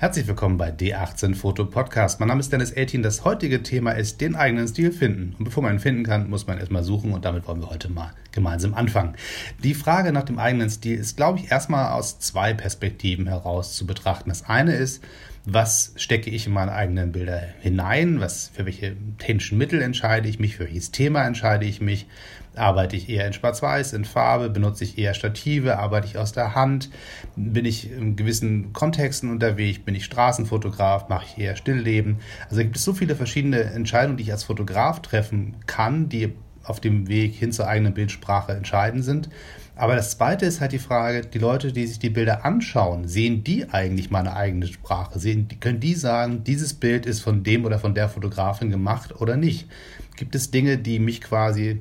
Herzlich willkommen bei D18 Foto Podcast. Mein Name ist Dennis Eltin. Das heutige Thema ist den eigenen Stil finden. Und bevor man ihn finden kann, muss man erstmal suchen und damit wollen wir heute mal gemeinsam anfangen. Die Frage nach dem eigenen Stil ist, glaube ich, erstmal aus zwei Perspektiven heraus zu betrachten. Das eine ist, was stecke ich in meine eigenen Bilder hinein? Was, für welche technischen Mittel entscheide ich mich? Für welches Thema entscheide ich mich? Arbeite ich eher in Schwarz-Weiß, in Farbe? Benutze ich eher Stative? Arbeite ich aus der Hand? Bin ich in gewissen Kontexten unterwegs? Bin ich Straßenfotograf? Mache ich eher Stillleben? Also gibt es so viele verschiedene Entscheidungen, die ich als Fotograf treffen kann, die auf dem Weg hin zur eigenen Bildsprache entscheidend sind. Aber das Zweite ist halt die Frage, die Leute, die sich die Bilder anschauen, sehen die eigentlich meine eigene Sprache? Sehen, können die sagen, dieses Bild ist von dem oder von der Fotografin gemacht oder nicht? Gibt es Dinge, die mich quasi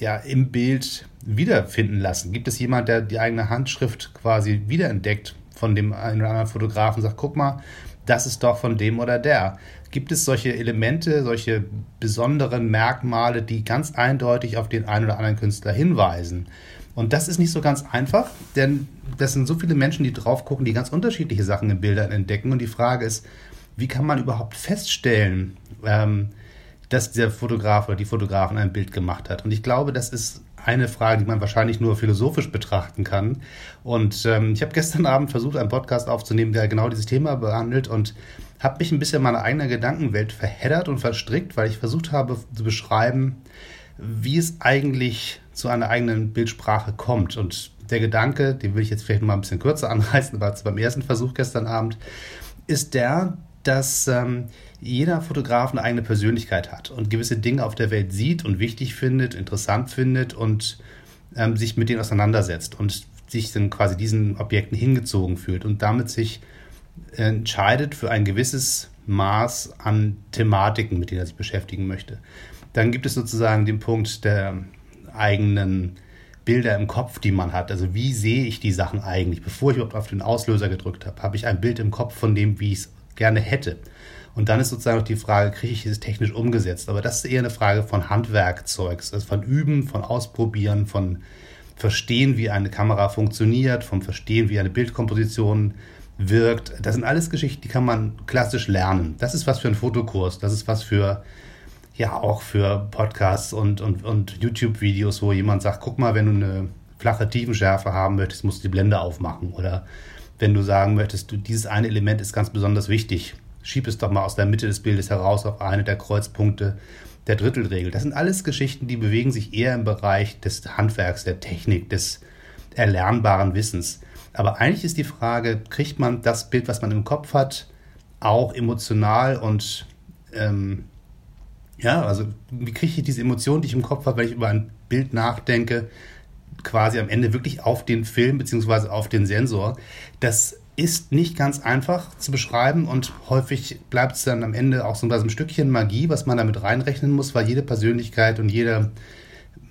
ja, im Bild wiederfinden lassen? Gibt es jemand, der die eigene Handschrift quasi wiederentdeckt von dem einen oder anderen Fotografen sagt, guck mal, das ist doch von dem oder der? Gibt es solche Elemente, solche besonderen Merkmale, die ganz eindeutig auf den einen oder anderen Künstler hinweisen? Und das ist nicht so ganz einfach, denn das sind so viele Menschen, die drauf gucken, die ganz unterschiedliche Sachen in Bildern entdecken. Und die Frage ist, wie kann man überhaupt feststellen, ähm, dass der Fotograf oder die Fotografin ein Bild gemacht hat? Und ich glaube, das ist eine Frage, die man wahrscheinlich nur philosophisch betrachten kann. Und ähm, ich habe gestern Abend versucht, einen Podcast aufzunehmen, der genau dieses Thema behandelt und habe mich ein bisschen in meine eigene Gedankenwelt verheddert und verstrickt, weil ich versucht habe zu beschreiben, wie es eigentlich zu einer eigenen Bildsprache kommt. Und der Gedanke, den will ich jetzt vielleicht noch mal ein bisschen kürzer anreißen, war beim ersten Versuch gestern Abend, ist der, dass ähm, jeder Fotograf eine eigene Persönlichkeit hat und gewisse Dinge auf der Welt sieht und wichtig findet, interessant findet und ähm, sich mit denen auseinandersetzt und sich dann quasi diesen Objekten hingezogen fühlt und damit sich entscheidet für ein gewisses Maß an Thematiken, mit denen er sich beschäftigen möchte. Dann gibt es sozusagen den Punkt der eigenen Bilder im Kopf, die man hat. Also wie sehe ich die Sachen eigentlich? Bevor ich überhaupt auf den Auslöser gedrückt habe, habe ich ein Bild im Kopf von dem, wie ich es gerne hätte. Und dann ist sozusagen auch die Frage, kriege ich es technisch umgesetzt? Aber das ist eher eine Frage von Handwerkzeugs, also von Üben, von Ausprobieren, von Verstehen, wie eine Kamera funktioniert, vom Verstehen, wie eine Bildkomposition wirkt. Das sind alles Geschichten, die kann man klassisch lernen. Das ist was für ein Fotokurs, das ist was für ja auch für Podcasts und, und, und YouTube-Videos, wo jemand sagt, guck mal, wenn du eine flache Tiefenschärfe haben möchtest, musst du die Blende aufmachen. Oder wenn du sagen möchtest, du, dieses eine Element ist ganz besonders wichtig, schieb es doch mal aus der Mitte des Bildes heraus auf eine der Kreuzpunkte der Drittelregel. Das sind alles Geschichten, die bewegen sich eher im Bereich des Handwerks, der Technik, des erlernbaren Wissens. Aber eigentlich ist die Frage, kriegt man das Bild, was man im Kopf hat, auch emotional und ähm, ja, also wie kriege ich diese Emotion, die ich im Kopf habe, wenn ich über ein Bild nachdenke, quasi am Ende wirklich auf den Film bzw. auf den Sensor. Das ist nicht ganz einfach zu beschreiben und häufig bleibt es dann am Ende auch so ein Stückchen Magie, was man damit reinrechnen muss, weil jede Persönlichkeit und jeder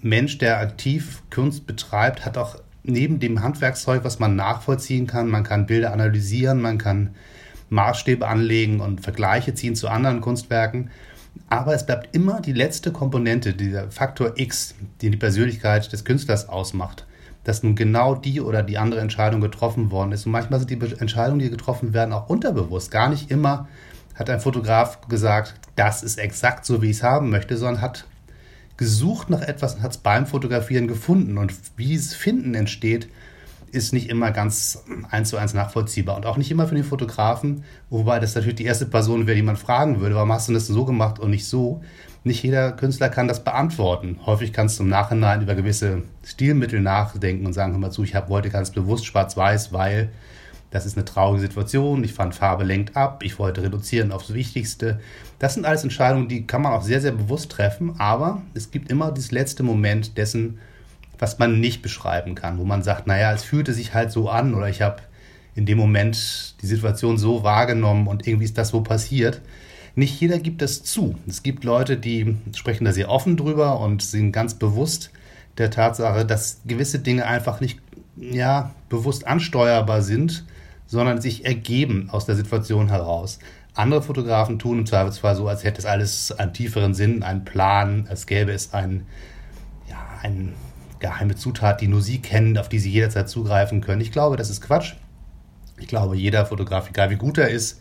Mensch, der aktiv Kunst betreibt, hat auch neben dem Handwerkszeug, was man nachvollziehen kann, man kann Bilder analysieren, man kann Maßstäbe anlegen und Vergleiche ziehen zu anderen Kunstwerken, aber es bleibt immer die letzte Komponente, dieser Faktor X, den die Persönlichkeit des Künstlers ausmacht. Dass nun genau die oder die andere Entscheidung getroffen worden ist. Und manchmal sind die Entscheidungen, die getroffen werden, auch unterbewusst. Gar nicht immer hat ein Fotograf gesagt, das ist exakt so, wie ich es haben möchte, sondern hat gesucht nach etwas und hat es beim Fotografieren gefunden. Und wie es Finden entsteht, ist nicht immer ganz eins zu eins nachvollziehbar und auch nicht immer für den Fotografen, wobei das natürlich die erste Person wäre, die man fragen würde, warum hast du das so gemacht und nicht so? Nicht jeder Künstler kann das beantworten. Häufig kannst du im Nachhinein über gewisse Stilmittel nachdenken und sagen, hör mal zu, ich hab, wollte ganz bewusst schwarz-weiß, weil das ist eine traurige Situation, ich fand Farbe lenkt ab, ich wollte reduzieren aufs Wichtigste. Das sind alles Entscheidungen, die kann man auch sehr, sehr bewusst treffen, aber es gibt immer dieses letzte Moment dessen, was man nicht beschreiben kann, wo man sagt, naja, es fühlte sich halt so an oder ich habe in dem Moment die Situation so wahrgenommen und irgendwie ist das so passiert. Nicht jeder gibt das zu. Es gibt Leute, die sprechen da sehr offen drüber und sind ganz bewusst der Tatsache, dass gewisse Dinge einfach nicht ja, bewusst ansteuerbar sind, sondern sich ergeben aus der Situation heraus. Andere Fotografen tun im Zweifelsfall so, als hätte es alles einen tieferen Sinn, einen Plan, als gäbe es einen, ja, einen geheime Zutat, die nur sie kennen, auf die sie jederzeit zugreifen können. Ich glaube, das ist Quatsch. Ich glaube, jeder Fotograf, egal wie gut er ist,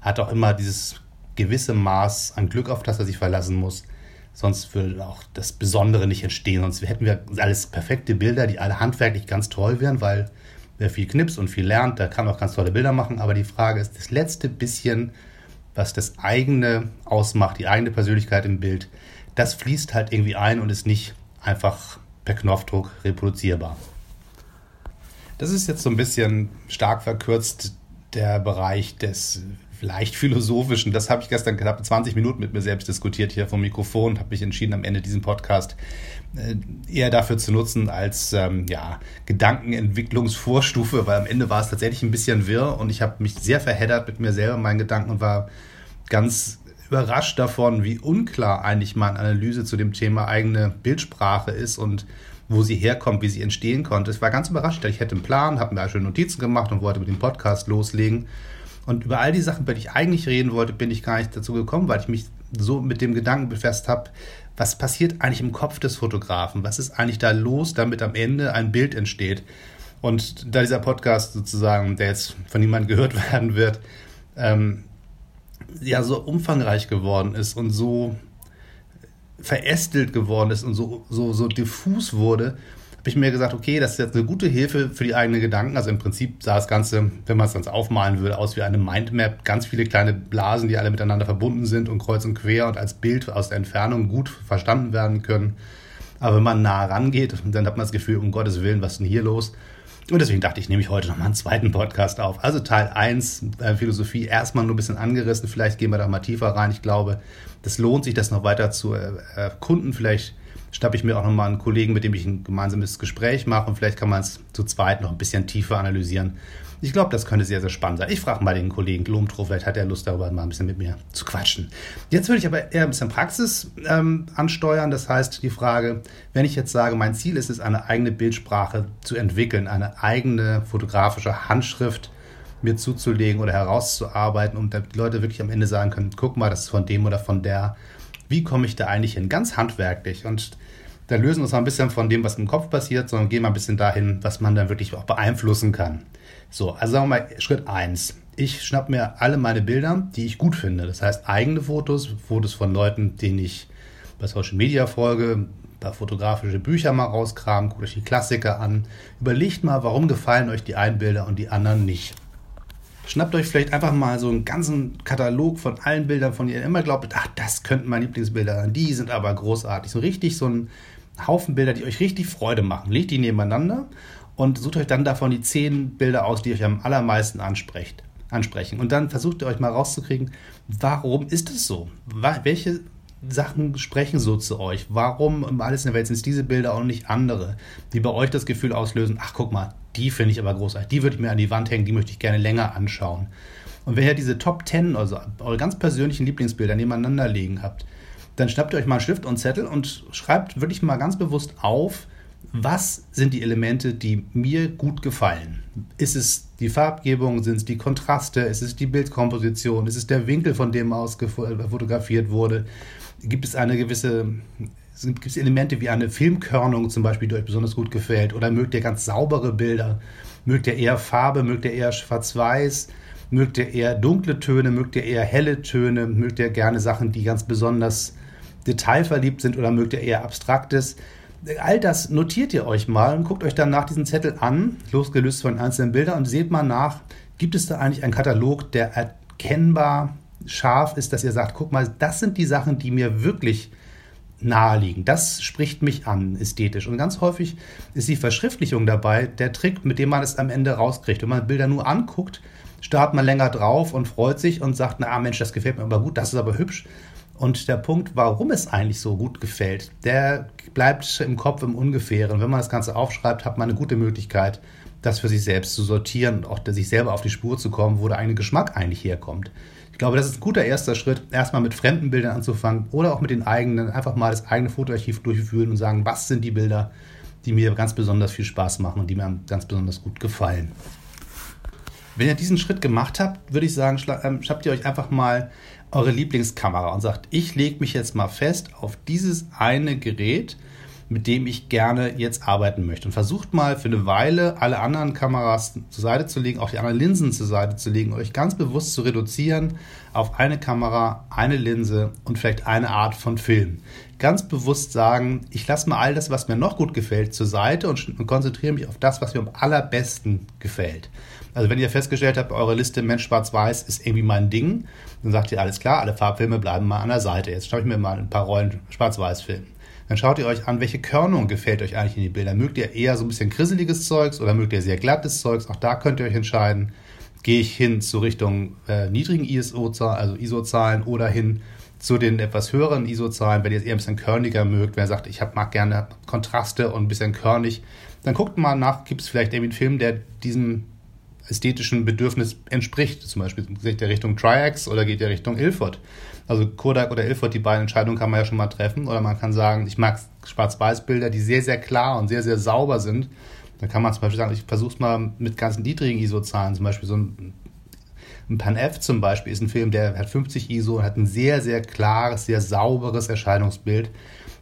hat auch immer dieses gewisse Maß an Glück, auf das er sich verlassen muss. Sonst würde auch das Besondere nicht entstehen. Sonst hätten wir alles perfekte Bilder, die alle handwerklich ganz toll wären, weil wer viel knipst und viel lernt, der kann auch ganz tolle Bilder machen. Aber die Frage ist, das letzte bisschen, was das eigene ausmacht, die eigene Persönlichkeit im Bild, das fließt halt irgendwie ein und ist nicht einfach per Knopfdruck reproduzierbar. Das ist jetzt so ein bisschen stark verkürzt der Bereich des leicht philosophischen. Das habe ich gestern knapp 20 Minuten mit mir selbst diskutiert hier vom Mikrofon und habe mich entschieden, am Ende diesen Podcast äh, eher dafür zu nutzen als ähm, ja, Gedankenentwicklungsvorstufe, weil am Ende war es tatsächlich ein bisschen wirr und ich habe mich sehr verheddert mit mir selber, meinen Gedanken und war ganz überrascht davon, wie unklar eigentlich meine Analyse zu dem Thema eigene Bildsprache ist und wo sie herkommt, wie sie entstehen konnte. Es war ganz überrascht. Ich hätte einen Plan, habe mir schon Notizen gemacht und wollte mit dem Podcast loslegen. Und über all die Sachen, über die ich eigentlich reden wollte, bin ich gar nicht dazu gekommen, weil ich mich so mit dem Gedanken befasst habe, was passiert eigentlich im Kopf des Fotografen? Was ist eigentlich da los, damit am Ende ein Bild entsteht? Und da dieser Podcast sozusagen, der jetzt von niemandem gehört werden wird, ähm, ja so umfangreich geworden ist und so verästelt geworden ist und so, so, so diffus wurde, habe ich mir gesagt, okay, das ist jetzt eine gute Hilfe für die eigenen Gedanken. Also im Prinzip sah das Ganze, wenn man es dann aufmalen würde, aus wie eine Mindmap. Ganz viele kleine Blasen, die alle miteinander verbunden sind und kreuz und quer und als Bild aus der Entfernung gut verstanden werden können. Aber wenn man nah rangeht, dann hat man das Gefühl, um Gottes Willen, was ist denn hier los? Und deswegen dachte ich, nehme ich heute nochmal einen zweiten Podcast auf. Also Teil 1, äh, Philosophie, erstmal nur ein bisschen angerissen. Vielleicht gehen wir da mal tiefer rein. Ich glaube, das lohnt sich, das noch weiter zu äh, erkunden. Vielleicht schnappe ich mir auch nochmal einen Kollegen, mit dem ich ein gemeinsames Gespräch mache. Und vielleicht kann man es zu zweit noch ein bisschen tiefer analysieren. Ich glaube, das könnte sehr, sehr spannend sein. Ich frage mal den Kollegen Glomtro, vielleicht hat er Lust darüber mal ein bisschen mit mir zu quatschen. Jetzt würde ich aber eher ein bisschen Praxis ähm, ansteuern. Das heißt, die Frage, wenn ich jetzt sage, mein Ziel ist es, eine eigene Bildsprache zu entwickeln, eine eigene fotografische Handschrift mir zuzulegen oder herauszuarbeiten, um die Leute wirklich am Ende sagen können, guck mal, das ist von dem oder von der. Wie komme ich da eigentlich hin? Ganz handwerklich. Und da lösen wir uns mal ein bisschen von dem, was im Kopf passiert, sondern gehen mal ein bisschen dahin, was man dann wirklich auch beeinflussen kann. So, also sagen wir mal Schritt 1. Ich schnapp mir alle meine Bilder, die ich gut finde. Das heißt eigene Fotos, Fotos von Leuten, denen ich bei Social Media folge, paar fotografische Bücher mal rauskramen, guckt euch die Klassiker an. Überlegt mal, warum gefallen euch die einen Bilder und die anderen nicht. Schnappt euch vielleicht einfach mal so einen ganzen Katalog von allen Bildern, von denen ihr immer glaubt, ach, das könnten meine Lieblingsbilder sein. Die sind aber großartig. So richtig so ein Haufen Bilder, die euch richtig Freude machen. Legt die nebeneinander und sucht euch dann davon die zehn Bilder aus, die euch am allermeisten ansprecht, ansprechen. Und dann versucht ihr euch mal rauszukriegen, warum ist es so? Welche Sachen sprechen so zu euch? Warum alles in der Welt sind es diese Bilder und nicht andere, die bei euch das Gefühl auslösen, ach guck mal, die finde ich aber großartig, die würde ich mir an die Wand hängen, die möchte ich gerne länger anschauen. Und wenn ihr diese Top 10, also eure ganz persönlichen Lieblingsbilder nebeneinander liegen habt, dann schnappt ihr euch mal einen Stift und Zettel und schreibt wirklich mal ganz bewusst auf, was sind die Elemente, die mir gut gefallen? Ist es die Farbgebung, sind es die Kontraste, ist es die Bildkomposition, ist es der Winkel, von dem aus fotografiert wurde? Gibt es eine gewisse, gibt es Elemente wie eine Filmkörnung zum Beispiel, die euch besonders gut gefällt? Oder mögt ihr ganz saubere Bilder? Mögt ihr eher Farbe? Mögt ihr eher Schwarz-Weiß? Mögt ihr eher dunkle Töne? Mögt ihr eher helle Töne? Mögt ihr gerne Sachen, die ganz besonders detailverliebt sind? Oder mögt ihr eher Abstraktes? All das notiert ihr euch mal und guckt euch dann nach diesen Zettel an, losgelöst von einzelnen Bildern und seht mal nach, gibt es da eigentlich einen Katalog, der erkennbar scharf ist, dass ihr sagt, guck mal, das sind die Sachen, die mir wirklich naheliegen. Das spricht mich an, ästhetisch. Und ganz häufig ist die Verschriftlichung dabei der Trick, mit dem man es am Ende rauskriegt. Wenn man Bilder nur anguckt, starrt man länger drauf und freut sich und sagt, na Mensch, das gefällt mir aber gut, das ist aber hübsch. Und der Punkt, warum es eigentlich so gut gefällt, der bleibt im Kopf im Ungefähren. Wenn man das Ganze aufschreibt, hat man eine gute Möglichkeit, das für sich selbst zu sortieren und auch sich selber auf die Spur zu kommen, wo der eigene Geschmack eigentlich herkommt. Ich glaube, das ist ein guter erster Schritt, erstmal mit fremden Bildern anzufangen oder auch mit den eigenen, einfach mal das eigene Fotoarchiv durchführen und sagen, was sind die Bilder, die mir ganz besonders viel Spaß machen und die mir ganz besonders gut gefallen. Wenn ihr diesen Schritt gemacht habt, würde ich sagen, ähm, schnappt ihr euch einfach mal eure Lieblingskamera und sagt, ich lege mich jetzt mal fest auf dieses eine Gerät mit dem ich gerne jetzt arbeiten möchte. Und versucht mal für eine Weile alle anderen Kameras zur Seite zu legen, auch die anderen Linsen zur Seite zu legen, euch ganz bewusst zu reduzieren auf eine Kamera, eine Linse und vielleicht eine Art von Film. Ganz bewusst sagen, ich lasse mal all das, was mir noch gut gefällt, zur Seite und konzentriere mich auf das, was mir am allerbesten gefällt. Also wenn ihr festgestellt habt, eure Liste Mensch Schwarz-Weiß ist irgendwie mein Ding, dann sagt ihr, alles klar, alle Farbfilme bleiben mal an der Seite. Jetzt schaue ich mir mal ein paar Rollen Schwarz-Weiß-Filme. Dann schaut ihr euch an, welche Körnung gefällt euch eigentlich in die Bilder. Mögt ihr eher so ein bisschen grisseliges Zeugs oder mögt ihr sehr glattes Zeugs? Auch da könnt ihr euch entscheiden. Gehe ich hin zu Richtung äh, niedrigen ISO-Zahlen, also ISO-Zahlen oder hin zu den etwas höheren ISO-Zahlen, wenn ihr es eher ein bisschen körniger mögt, wer sagt, ich hab, mag gerne Kontraste und ein bisschen körnig, dann guckt mal nach, gibt es vielleicht irgendwie einen Film, der diesem ästhetischen Bedürfnis entspricht. Zum Beispiel geht der Richtung Triax oder geht der Richtung Ilford. Also Kodak oder Ilford, die beiden Entscheidungen kann man ja schon mal treffen. Oder man kann sagen, ich mag Schwarz-Weiß-Bilder, die sehr, sehr klar und sehr, sehr sauber sind. Dann kann man zum Beispiel sagen, ich versuche es mal mit ganz niedrigen ISO-Zahlen. Zum Beispiel so ein, ein Pan F zum Beispiel ist ein Film, der hat 50 ISO und hat ein sehr, sehr klares, sehr sauberes Erscheinungsbild.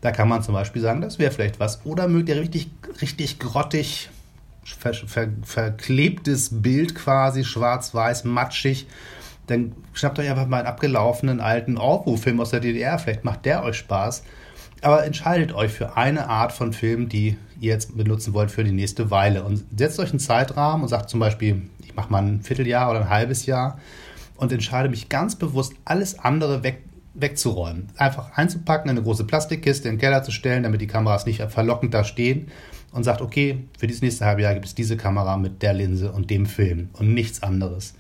Da kann man zum Beispiel sagen, das wäre vielleicht was. Oder mögt ihr richtig, richtig grottig ver, ver, verklebtes Bild quasi, schwarz-weiß, matschig, dann schnappt euch einfach mal einen abgelaufenen alten Orwo-Film aus der DDR. Vielleicht macht der euch Spaß. Aber entscheidet euch für eine Art von Film, die ihr jetzt benutzen wollt für die nächste Weile. Und setzt euch einen Zeitrahmen und sagt zum Beispiel, ich mache mal ein Vierteljahr oder ein halbes Jahr und entscheide mich ganz bewusst, alles andere weg, wegzuräumen. Einfach einzupacken, in eine große Plastikkiste in den Keller zu stellen, damit die Kameras nicht verlockend da stehen und sagt, okay, für dieses nächste halbe Jahr gibt es diese Kamera mit der Linse und dem Film und nichts anderes.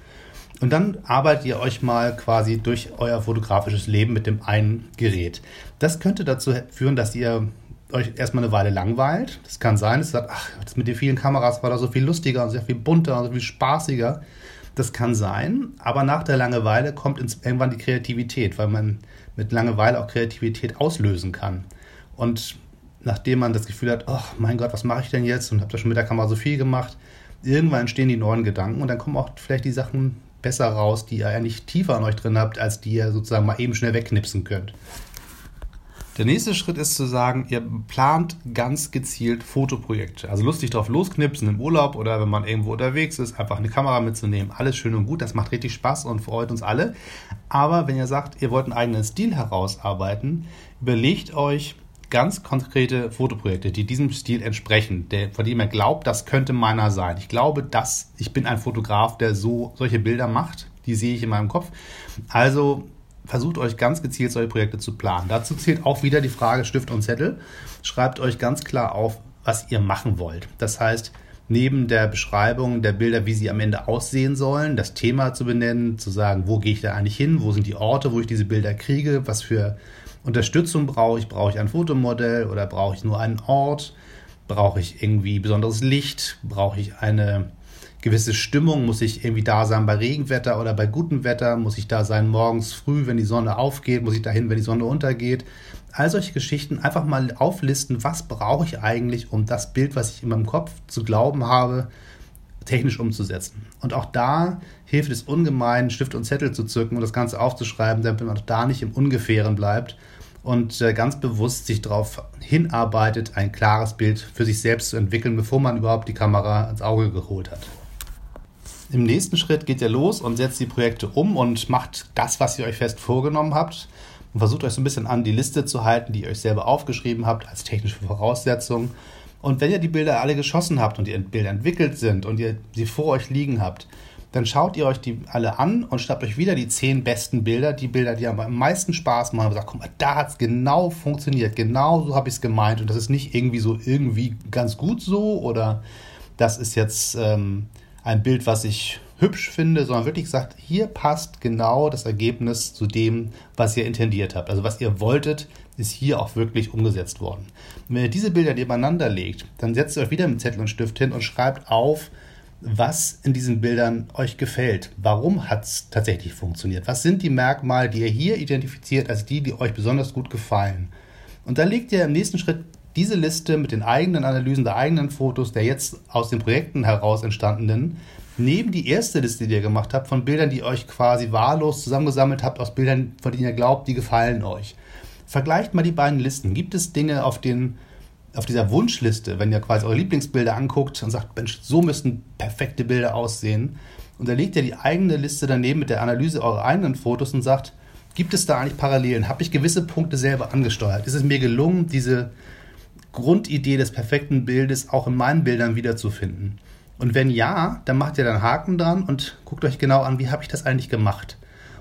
Und dann arbeitet ihr euch mal quasi durch euer fotografisches Leben mit dem einen Gerät. Das könnte dazu führen, dass ihr euch erstmal eine Weile langweilt. Das kann sein, dass ihr sagt, ach, das mit den vielen Kameras war da so viel lustiger und sehr viel bunter und so viel spaßiger. Das kann sein, aber nach der Langeweile kommt irgendwann die Kreativität, weil man mit Langeweile auch Kreativität auslösen kann. Und nachdem man das Gefühl hat, oh mein Gott, was mache ich denn jetzt und habe da schon mit der Kamera so viel gemacht, irgendwann entstehen die neuen Gedanken und dann kommen auch vielleicht die Sachen besser raus, die ihr eigentlich tiefer an euch drin habt, als die ihr sozusagen mal eben schnell wegknipsen könnt. Der nächste Schritt ist zu sagen, ihr plant ganz gezielt Fotoprojekte. Also lustig drauf losknipsen im Urlaub oder wenn man irgendwo unterwegs ist, einfach eine Kamera mitzunehmen. Alles schön und gut, das macht richtig Spaß und freut uns alle. Aber wenn ihr sagt, ihr wollt einen eigenen Stil herausarbeiten, überlegt euch, ganz konkrete Fotoprojekte, die diesem Stil entsprechen, der, von dem er glaubt, das könnte meiner sein. Ich glaube, dass ich bin ein Fotograf, der so solche Bilder macht. Die sehe ich in meinem Kopf. Also versucht euch ganz gezielt solche Projekte zu planen. Dazu zählt auch wieder die Frage Stift und Zettel. Schreibt euch ganz klar auf, was ihr machen wollt. Das heißt, neben der Beschreibung der Bilder, wie sie am Ende aussehen sollen, das Thema zu benennen, zu sagen, wo gehe ich da eigentlich hin, wo sind die Orte, wo ich diese Bilder kriege, was für Unterstützung brauche ich? Brauche ich ein Fotomodell oder brauche ich nur einen Ort? Brauche ich irgendwie besonderes Licht? Brauche ich eine gewisse Stimmung? Muss ich irgendwie da sein bei Regenwetter oder bei gutem Wetter? Muss ich da sein morgens früh, wenn die Sonne aufgeht? Muss ich dahin, wenn die Sonne untergeht? All solche Geschichten einfach mal auflisten, was brauche ich eigentlich, um das Bild, was ich in meinem Kopf zu glauben habe, technisch umzusetzen. Und auch da hilft es ungemein, Stift und Zettel zu zücken und das Ganze aufzuschreiben, damit man auch da nicht im Ungefähren bleibt und äh, ganz bewusst sich darauf hinarbeitet, ein klares Bild für sich selbst zu entwickeln, bevor man überhaupt die Kamera ins Auge geholt hat. Im nächsten Schritt geht ihr los und setzt die Projekte um und macht das, was ihr euch fest vorgenommen habt und versucht euch so ein bisschen an die Liste zu halten, die ihr euch selber aufgeschrieben habt als technische Voraussetzung und wenn ihr die Bilder alle geschossen habt und die Bilder entwickelt sind und ihr sie vor euch liegen habt, dann schaut ihr euch die alle an und schnappt euch wieder die zehn besten Bilder, die Bilder, die am meisten Spaß machen und sagt, guck mal, da hat es genau funktioniert, genau so habe ich es gemeint und das ist nicht irgendwie so irgendwie ganz gut so oder das ist jetzt ähm, ein Bild, was ich hübsch finde, sondern wirklich gesagt, hier passt genau das Ergebnis zu dem, was ihr intendiert habt. Also was ihr wolltet, ist hier auch wirklich umgesetzt worden. Und wenn ihr diese Bilder nebeneinander legt, dann setzt ihr euch wieder mit Zettel und Stift hin und schreibt auf, was in diesen Bildern euch gefällt. Warum hat es tatsächlich funktioniert? Was sind die Merkmale, die ihr hier identifiziert als die, die euch besonders gut gefallen? Und dann legt ihr im nächsten Schritt diese Liste mit den eigenen Analysen der eigenen Fotos der jetzt aus den Projekten heraus entstandenen neben die erste Liste, die ihr gemacht habt, von Bildern, die euch quasi wahllos zusammengesammelt habt, aus Bildern, von denen ihr glaubt, die gefallen euch. Vergleicht mal die beiden Listen. Gibt es Dinge, auf denen auf dieser Wunschliste, wenn ihr quasi eure Lieblingsbilder anguckt und sagt, Mensch, so müssten perfekte Bilder aussehen, und da legt ihr die eigene Liste daneben mit der Analyse eurer eigenen Fotos und sagt, gibt es da eigentlich Parallelen? Habe ich gewisse Punkte selber angesteuert? Ist es mir gelungen, diese Grundidee des perfekten Bildes auch in meinen Bildern wiederzufinden? Und wenn ja, dann macht ihr dann Haken dran und guckt euch genau an, wie habe ich das eigentlich gemacht?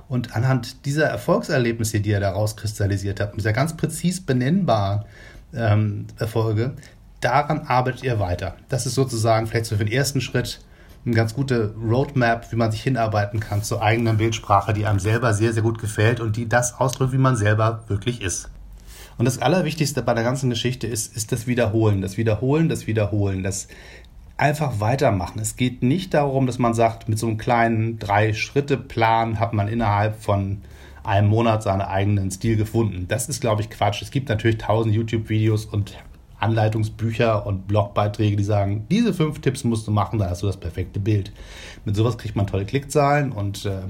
Und anhand dieser Erfolgserlebnisse, die ihr da rauskristallisiert habt, dieser ganz präzis benennbaren ähm, Erfolge, daran arbeitet ihr weiter. Das ist sozusagen vielleicht so für den ersten Schritt eine ganz gute Roadmap, wie man sich hinarbeiten kann zur eigenen Bildsprache, die einem selber sehr, sehr gut gefällt und die das ausdrückt, wie man selber wirklich ist. Und das Allerwichtigste bei der ganzen Geschichte ist, ist das Wiederholen, das Wiederholen, das Wiederholen, das einfach weitermachen. Es geht nicht darum, dass man sagt, mit so einem kleinen Drei-Schritte-Plan hat man innerhalb von einem Monat seinen eigenen Stil gefunden. Das ist, glaube ich, Quatsch. Es gibt natürlich tausend YouTube-Videos und Anleitungsbücher und Blogbeiträge, die sagen, diese fünf Tipps musst du machen, da hast du das perfekte Bild. Mit sowas kriegt man tolle Klickzahlen und äh,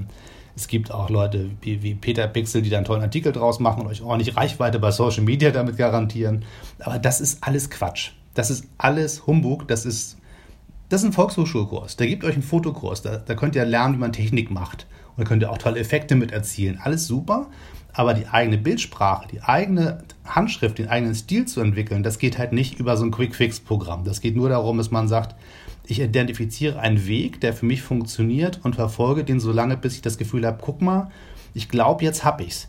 es gibt auch Leute wie, wie, Peter Pixel, die da einen tollen Artikel draus machen und euch ordentlich Reichweite bei Social Media damit garantieren. Aber das ist alles Quatsch. Das ist alles Humbug. Das ist, das ist ein Volkshochschulkurs. Der gibt euch einen Fotokurs. Da, da könnt ihr lernen, wie man Technik macht. Und da könnt ihr auch tolle Effekte mit erzielen. Alles super. Aber die eigene Bildsprache, die eigene Handschrift, den eigenen Stil zu entwickeln, das geht halt nicht über so ein Quick-Fix-Programm. Das geht nur darum, dass man sagt, ich identifiziere einen Weg, der für mich funktioniert und verfolge den so lange, bis ich das Gefühl habe, guck mal, ich glaube, jetzt habe ich's.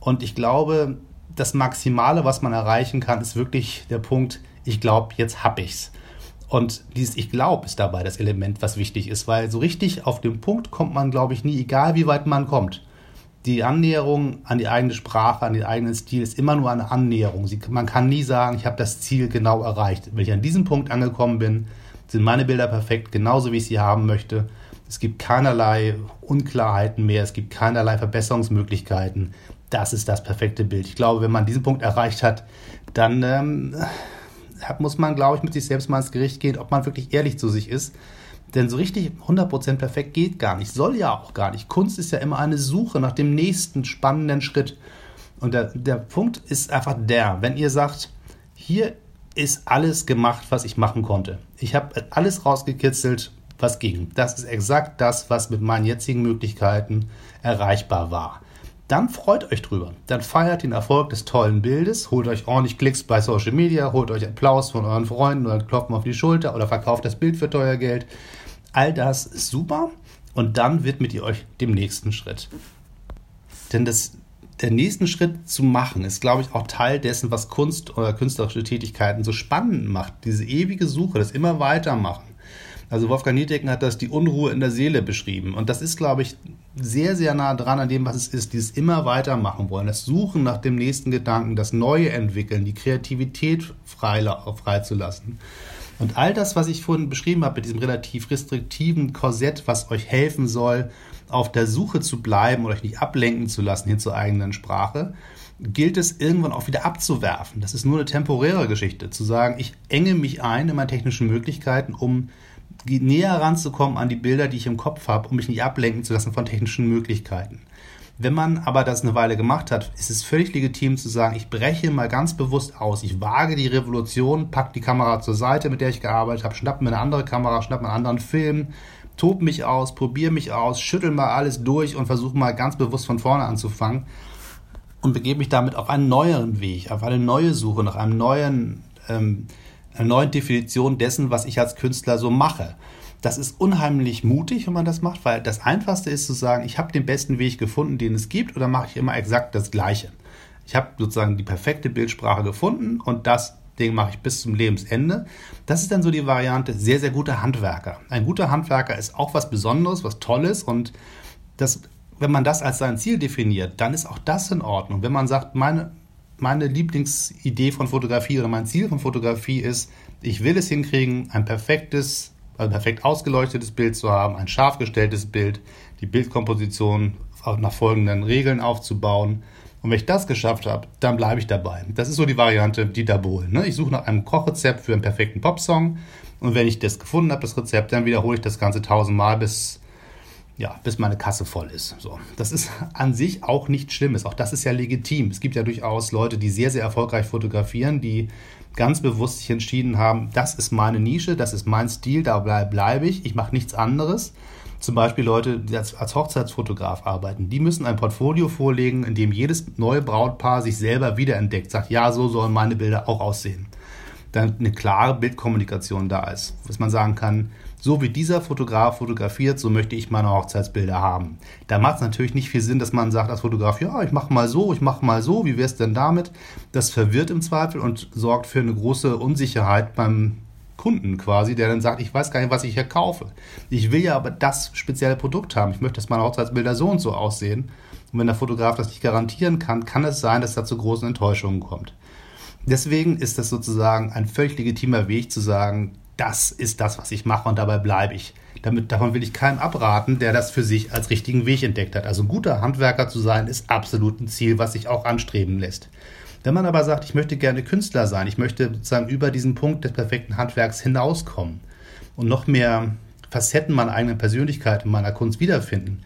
Und ich glaube, das Maximale, was man erreichen kann, ist wirklich der Punkt, ich glaube, jetzt habe ich's. Und dieses Ich glaube ist dabei das Element, was wichtig ist, weil so richtig auf den Punkt kommt man, glaube ich, nie, egal wie weit man kommt die Annäherung an die eigene Sprache, an den eigenen Stil ist immer nur eine Annäherung. Sie, man kann nie sagen, ich habe das Ziel genau erreicht. Wenn ich an diesem Punkt angekommen bin, sind meine Bilder perfekt, genauso wie ich sie haben möchte. Es gibt keinerlei Unklarheiten mehr, es gibt keinerlei Verbesserungsmöglichkeiten. Das ist das perfekte Bild. Ich glaube, wenn man diesen Punkt erreicht hat, dann ähm, muss man, glaube ich, mit sich selbst mal ins Gericht gehen, ob man wirklich ehrlich zu sich ist denn so richtig 100% perfekt geht gar nicht, soll ja auch gar nicht. Kunst ist ja immer eine Suche nach dem nächsten spannenden Schritt. Und der, der Punkt ist einfach der, wenn ihr sagt, hier ist alles gemacht, was ich machen konnte. Ich habe alles rausgekitzelt, was ging. Das ist exakt das, was mit meinen jetzigen Möglichkeiten erreichbar war. Dann freut euch drüber. Dann feiert den Erfolg des tollen Bildes, holt euch ordentlich Klicks bei Social Media, holt euch Applaus von euren Freunden oder klopft auf die Schulter oder verkauft das Bild für teuer Geld. All das ist super und dann widmet ihr euch dem nächsten Schritt. Denn das, der nächsten Schritt zu machen, ist, glaube ich, auch Teil dessen, was Kunst oder künstlerische Tätigkeiten so spannend macht. Diese ewige Suche, das immer weitermachen. Also Wolfgang Niedecken hat das die Unruhe in der Seele beschrieben. Und das ist, glaube ich, sehr, sehr nah dran an dem, was es ist. Dieses immer weitermachen wollen, das Suchen nach dem nächsten Gedanken, das Neue entwickeln, die Kreativität freizulassen. Und all das, was ich vorhin beschrieben habe, mit diesem relativ restriktiven Korsett, was euch helfen soll, auf der Suche zu bleiben oder euch nicht ablenken zu lassen hin zur eigenen Sprache, gilt es irgendwann auch wieder abzuwerfen. Das ist nur eine temporäre Geschichte, zu sagen, ich enge mich ein in meine technischen Möglichkeiten, um näher ranzukommen an die Bilder, die ich im Kopf habe, um mich nicht ablenken zu lassen von technischen Möglichkeiten. Wenn man aber das eine Weile gemacht hat, ist es völlig legitim zu sagen, ich breche mal ganz bewusst aus. Ich wage die Revolution, pack die Kamera zur Seite, mit der ich gearbeitet habe, schnapp mir eine andere Kamera, schnapp mir einen anderen Film, tob mich aus, probiere mich aus, schüttel mal alles durch und versuche mal ganz bewusst von vorne anzufangen und begebe mich damit auf einen neueren Weg, auf eine neue Suche nach einem neuen, ähm, einer neuen Definition dessen, was ich als Künstler so mache. Das ist unheimlich mutig, wenn man das macht, weil das Einfachste ist zu sagen, ich habe den besten Weg gefunden, den es gibt, oder mache ich immer exakt das Gleiche. Ich habe sozusagen die perfekte Bildsprache gefunden und das Ding mache ich bis zum Lebensende. Das ist dann so die Variante sehr, sehr guter Handwerker. Ein guter Handwerker ist auch was Besonderes, was Tolles und das, wenn man das als sein Ziel definiert, dann ist auch das in Ordnung. Wenn man sagt, meine, meine Lieblingsidee von Fotografie oder mein Ziel von Fotografie ist, ich will es hinkriegen, ein perfektes ein perfekt ausgeleuchtetes Bild zu haben, ein scharf gestelltes Bild, die Bildkomposition nach folgenden Regeln aufzubauen. Und wenn ich das geschafft habe, dann bleibe ich dabei. Das ist so die Variante Dieter Bohlen. Ne? Ich suche nach einem Kochrezept für einen perfekten Popsong. Und wenn ich das gefunden habe, das Rezept, dann wiederhole ich das Ganze tausendmal, bis, ja, bis meine Kasse voll ist. So. Das ist an sich auch nichts Schlimmes. Auch das ist ja legitim. Es gibt ja durchaus Leute, die sehr, sehr erfolgreich fotografieren, die ganz bewusst sich entschieden haben, das ist meine Nische, das ist mein Stil, da bleibe ich, ich mache nichts anderes. Zum Beispiel Leute, die als, als Hochzeitsfotograf arbeiten, die müssen ein Portfolio vorlegen, in dem jedes neue Brautpaar sich selber wiederentdeckt, sagt, ja, so sollen meine Bilder auch aussehen. Dann eine klare Bildkommunikation da ist, dass man sagen kann, so wie dieser Fotograf fotografiert, so möchte ich meine Hochzeitsbilder haben. Da macht es natürlich nicht viel Sinn, dass man sagt als Fotograf, ja, ich mache mal so, ich mache mal so, wie wäre es denn damit? Das verwirrt im Zweifel und sorgt für eine große Unsicherheit beim Kunden quasi, der dann sagt, ich weiß gar nicht, was ich hier kaufe. Ich will ja aber das spezielle Produkt haben. Ich möchte, dass meine Hochzeitsbilder so und so aussehen. Und wenn der Fotograf das nicht garantieren kann, kann es sein, dass da zu großen Enttäuschungen kommt. Deswegen ist das sozusagen ein völlig legitimer Weg zu sagen, das ist das, was ich mache und dabei bleibe ich. Damit, davon will ich keinem abraten, der das für sich als richtigen Weg entdeckt hat. Also ein guter Handwerker zu sein, ist absolut ein Ziel, was sich auch anstreben lässt. Wenn man aber sagt, ich möchte gerne Künstler sein, ich möchte sozusagen über diesen Punkt des perfekten Handwerks hinauskommen und noch mehr Facetten meiner eigenen Persönlichkeit in meiner Kunst wiederfinden,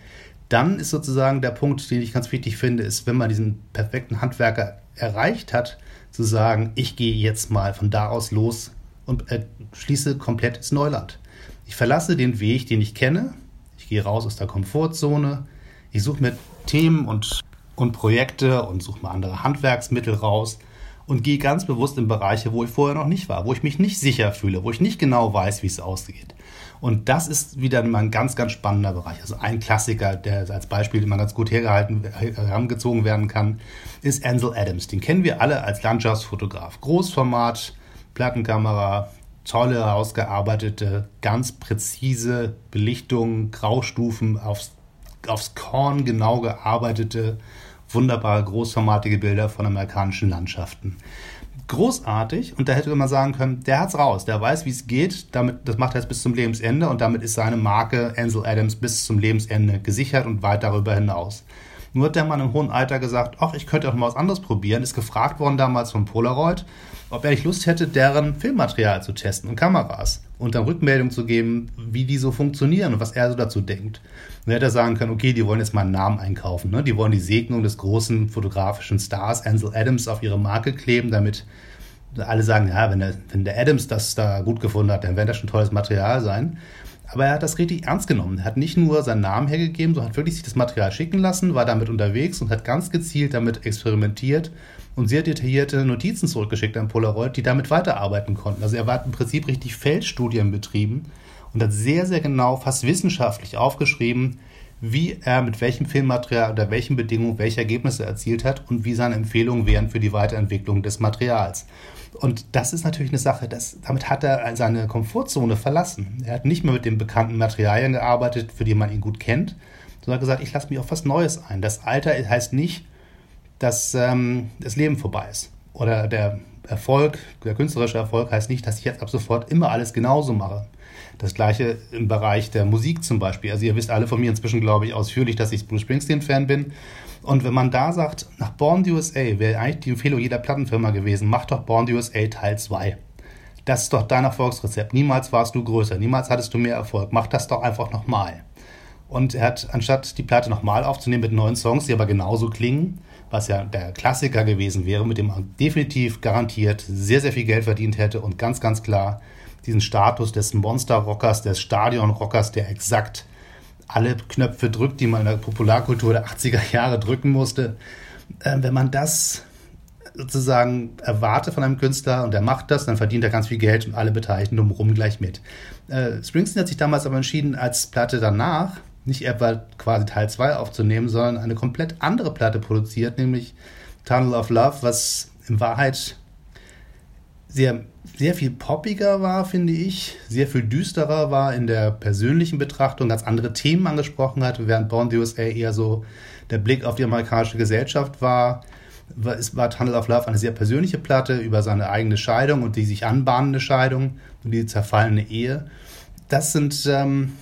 dann ist sozusagen der Punkt, den ich ganz wichtig finde, ist, wenn man diesen perfekten Handwerker erreicht hat, zu sagen, ich gehe jetzt mal von da aus los und äh, schließe komplett ins Neuland. Ich verlasse den Weg, den ich kenne. Ich gehe raus aus der Komfortzone. Ich suche mir Themen und, und Projekte und suche mir andere Handwerksmittel raus und gehe ganz bewusst in Bereiche, wo ich vorher noch nicht war, wo ich mich nicht sicher fühle, wo ich nicht genau weiß, wie es ausgeht. Und das ist wieder mal ein ganz, ganz spannender Bereich. Also ein Klassiker, der als Beispiel immer ganz gut hergehalten, herangezogen werden kann, ist Ansel Adams. Den kennen wir alle als Landschaftsfotograf. Großformat, Plattenkamera, tolle, ausgearbeitete, ganz präzise Belichtung, Graustufen, aufs, aufs Korn genau gearbeitete, wunderbare, großformatige Bilder von amerikanischen Landschaften. Großartig und da hätte man sagen können, der hat's raus, der weiß, wie es geht, damit, das macht er jetzt bis zum Lebensende und damit ist seine Marke Ansel Adams bis zum Lebensende gesichert und weit darüber hinaus. Nur hat der Mann im hohen Alter gesagt, ach, ich könnte auch mal was anderes probieren, ist gefragt worden damals von Polaroid, ob er nicht Lust hätte, deren Filmmaterial zu testen und Kameras und dann Rückmeldung zu geben, wie die so funktionieren und was er so dazu denkt. Und dann hätte er sagen können, okay, die wollen jetzt mal einen Namen einkaufen, ne? die wollen die Segnung des großen fotografischen Stars Ansel Adams auf ihre Marke kleben, damit alle sagen, ja, wenn der, wenn der Adams das da gut gefunden hat, dann wird das schon tolles Material sein. Aber er hat das richtig ernst genommen. Er hat nicht nur seinen Namen hergegeben, sondern hat wirklich sich das Material schicken lassen, war damit unterwegs und hat ganz gezielt damit experimentiert und sehr detaillierte Notizen zurückgeschickt an Polaroid, die damit weiterarbeiten konnten. Also er war im Prinzip richtig Feldstudien betrieben und hat sehr, sehr genau, fast wissenschaftlich aufgeschrieben, wie er mit welchem Filmmaterial oder welchen Bedingungen welche Ergebnisse erzielt hat und wie seine Empfehlungen wären für die Weiterentwicklung des Materials. Und das ist natürlich eine Sache, das, damit hat er seine Komfortzone verlassen. Er hat nicht mehr mit den bekannten Materialien gearbeitet, für die man ihn gut kennt, sondern gesagt, ich lasse mich auf was Neues ein. Das Alter heißt nicht, dass ähm, das Leben vorbei ist. Oder der Erfolg, der künstlerische Erfolg heißt nicht, dass ich jetzt ab sofort immer alles genauso mache. Das gleiche im Bereich der Musik zum Beispiel. Also ihr wisst alle von mir inzwischen, glaube ich, ausführlich, dass ich Bruce Springsteen-Fan bin. Und wenn man da sagt, nach Born USA wäre eigentlich die Empfehlung jeder Plattenfirma gewesen, mach doch Born USA Teil 2. Das ist doch dein Erfolgsrezept. Niemals warst du größer, niemals hattest du mehr Erfolg. Mach das doch einfach nochmal. Und er hat, anstatt die Platte nochmal aufzunehmen mit neuen Songs, die aber genauso klingen, was ja der Klassiker gewesen wäre, mit dem man definitiv garantiert sehr, sehr viel Geld verdient hätte und ganz, ganz klar diesen Status des Monster-Rockers, des Stadion-Rockers, der exakt alle Knöpfe drückt, die man in der Popularkultur der 80er Jahre drücken musste. Äh, wenn man das sozusagen erwarte von einem Künstler und er macht das, dann verdient er ganz viel Geld und alle Beteiligten drumherum gleich mit. Äh, Springsteen hat sich damals aber entschieden, als Platte danach nicht etwa quasi Teil 2 aufzunehmen, sondern eine komplett andere Platte produziert, nämlich Tunnel of Love, was in Wahrheit sehr sehr viel poppiger war, finde ich, sehr viel düsterer war in der persönlichen Betrachtung, ganz andere Themen angesprochen hat, während Born the USA eher so der Blick auf die amerikanische Gesellschaft war. Es war Tunnel of Love eine sehr persönliche Platte über seine eigene Scheidung und die sich anbahnende Scheidung und die zerfallene Ehe. Das sind ähm,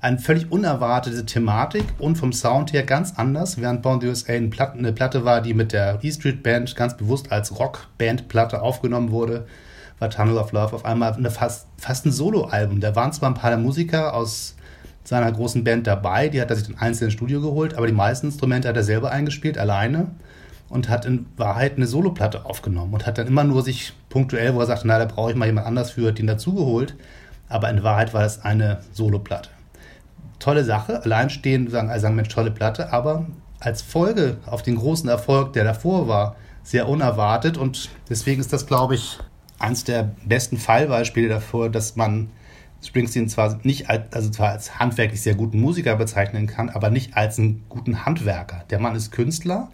eine völlig unerwartete Thematik und vom Sound her ganz anders, während Born the USA eine Platte, eine Platte war, die mit der E Street Band ganz bewusst als Rockband-Platte aufgenommen wurde war Tunnel of Love auf einmal eine fast, fast ein Soloalbum. Da waren zwar ein paar Musiker aus seiner großen Band dabei. Die hat er sich dann einzeln ins Studio geholt, aber die meisten Instrumente hat er selber eingespielt, alleine. Und hat in Wahrheit eine Soloplatte aufgenommen und hat dann immer nur sich punktuell, wo er sagte, na, da brauche ich mal jemand anders für, den dazugeholt. Aber in Wahrheit war es eine Soloplatte. Tolle Sache, alleinstehend sagen, also sagen, Mensch, tolle Platte, aber als Folge auf den großen Erfolg, der davor war, sehr unerwartet. Und deswegen ist das, glaube ich, eines der besten Fallbeispiele davor, dass man Springsteen zwar nicht als, also zwar als handwerklich sehr guten Musiker bezeichnen kann, aber nicht als einen guten Handwerker. Der Mann ist Künstler,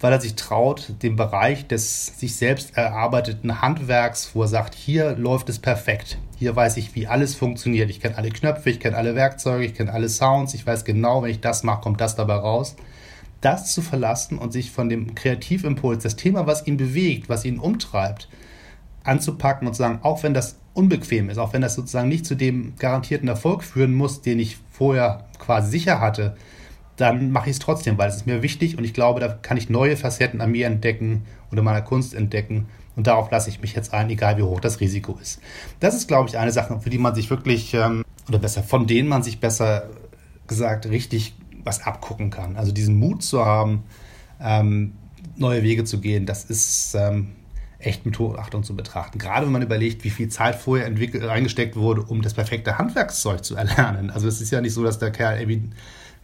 weil er sich traut, den Bereich des sich selbst erarbeiteten Handwerks, wo er sagt, hier läuft es perfekt. Hier weiß ich, wie alles funktioniert. Ich kenne alle Knöpfe, ich kenne alle Werkzeuge, ich kenne alle Sounds. Ich weiß genau, wenn ich das mache, kommt das dabei raus. Das zu verlassen und sich von dem Kreativimpuls, das Thema, was ihn bewegt, was ihn umtreibt, anzupacken und zu sagen, auch wenn das unbequem ist, auch wenn das sozusagen nicht zu dem garantierten Erfolg führen muss, den ich vorher quasi sicher hatte, dann mache ich es trotzdem, weil es ist mir wichtig und ich glaube, da kann ich neue Facetten an mir entdecken oder meiner Kunst entdecken und darauf lasse ich mich jetzt ein, egal wie hoch das Risiko ist. Das ist, glaube ich, eine Sache, für die man sich wirklich, ähm, oder besser, von denen man sich besser gesagt richtig was abgucken kann. Also diesen Mut zu haben, ähm, neue Wege zu gehen, das ist ähm, echt mit Hochachtung zu betrachten. Gerade wenn man überlegt, wie viel Zeit vorher entwickelt, eingesteckt wurde, um das perfekte Handwerkszeug zu erlernen. Also es ist ja nicht so, dass der Kerl irgendwie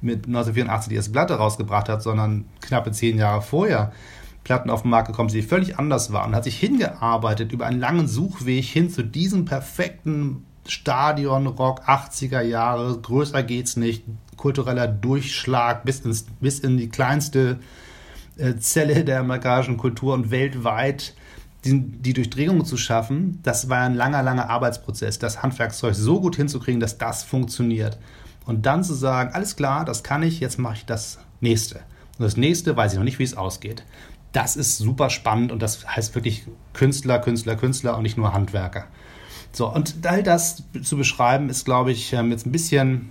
mit 1984 die erste Platte rausgebracht hat, sondern knappe zehn Jahre vorher Platten auf den Markt gekommen die völlig anders waren. Hat sich hingearbeitet über einen langen Suchweg hin zu diesem perfekten Stadion-Rock 80er Jahre. Größer geht's nicht. Kultureller Durchschlag bis, ins, bis in die kleinste äh, Zelle der amerikanischen Kultur und weltweit die, die Durchdringung zu schaffen, das war ein langer, langer Arbeitsprozess, das Handwerkszeug so gut hinzukriegen, dass das funktioniert. Und dann zu sagen, alles klar, das kann ich, jetzt mache ich das nächste. Und das nächste weiß ich noch nicht, wie es ausgeht. Das ist super spannend und das heißt wirklich Künstler, Künstler, Künstler und nicht nur Handwerker. So, und all das zu beschreiben, ist, glaube ich, ähm, jetzt ein bisschen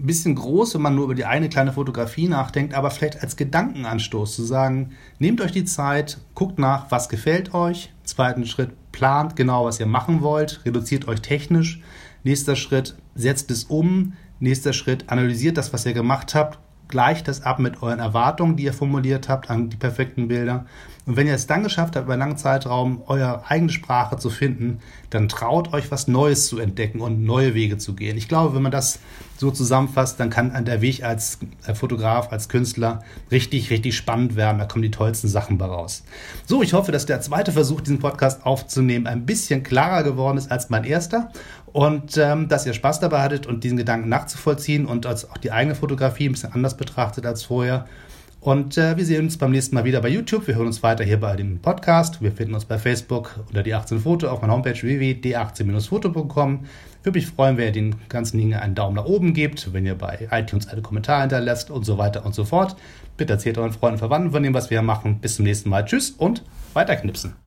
ein bisschen groß, wenn man nur über die eine kleine Fotografie nachdenkt, aber vielleicht als Gedankenanstoß zu sagen, nehmt euch die Zeit, guckt nach, was gefällt euch. Zweiten Schritt, plant genau, was ihr machen wollt, reduziert euch technisch. Nächster Schritt, setzt es um. Nächster Schritt, analysiert das, was ihr gemacht habt, gleicht das ab mit euren Erwartungen, die ihr formuliert habt an die perfekten Bilder. Und wenn ihr es dann geschafft habt, über einen langen Zeitraum eure eigene Sprache zu finden, dann traut euch was Neues zu entdecken und neue Wege zu gehen. Ich glaube, wenn man das so zusammenfasst, dann kann der Weg als Fotograf, als Künstler richtig, richtig spannend werden. Da kommen die tollsten Sachen bei raus. So, ich hoffe, dass der zweite Versuch, diesen Podcast aufzunehmen, ein bisschen klarer geworden ist als mein erster und ähm, dass ihr Spaß dabei hattet und diesen Gedanken nachzuvollziehen und als auch die eigene Fotografie ein bisschen anders betrachtet als vorher. Und äh, wir sehen uns beim nächsten Mal wieder bei YouTube. Wir hören uns weiter hier bei dem Podcast. Wir finden uns bei Facebook unter die 18 Foto auf meiner Homepage www.d18-foto.com. Würde mich freuen, wenn ihr den ganzen Dingen einen Daumen nach oben gebt, wenn ihr bei iTunes einen Kommentar hinterlässt und so weiter und so fort. Bitte erzählt euren Freunden und Verwandten von dem, was wir hier machen. Bis zum nächsten Mal. Tschüss und weiterknipsen.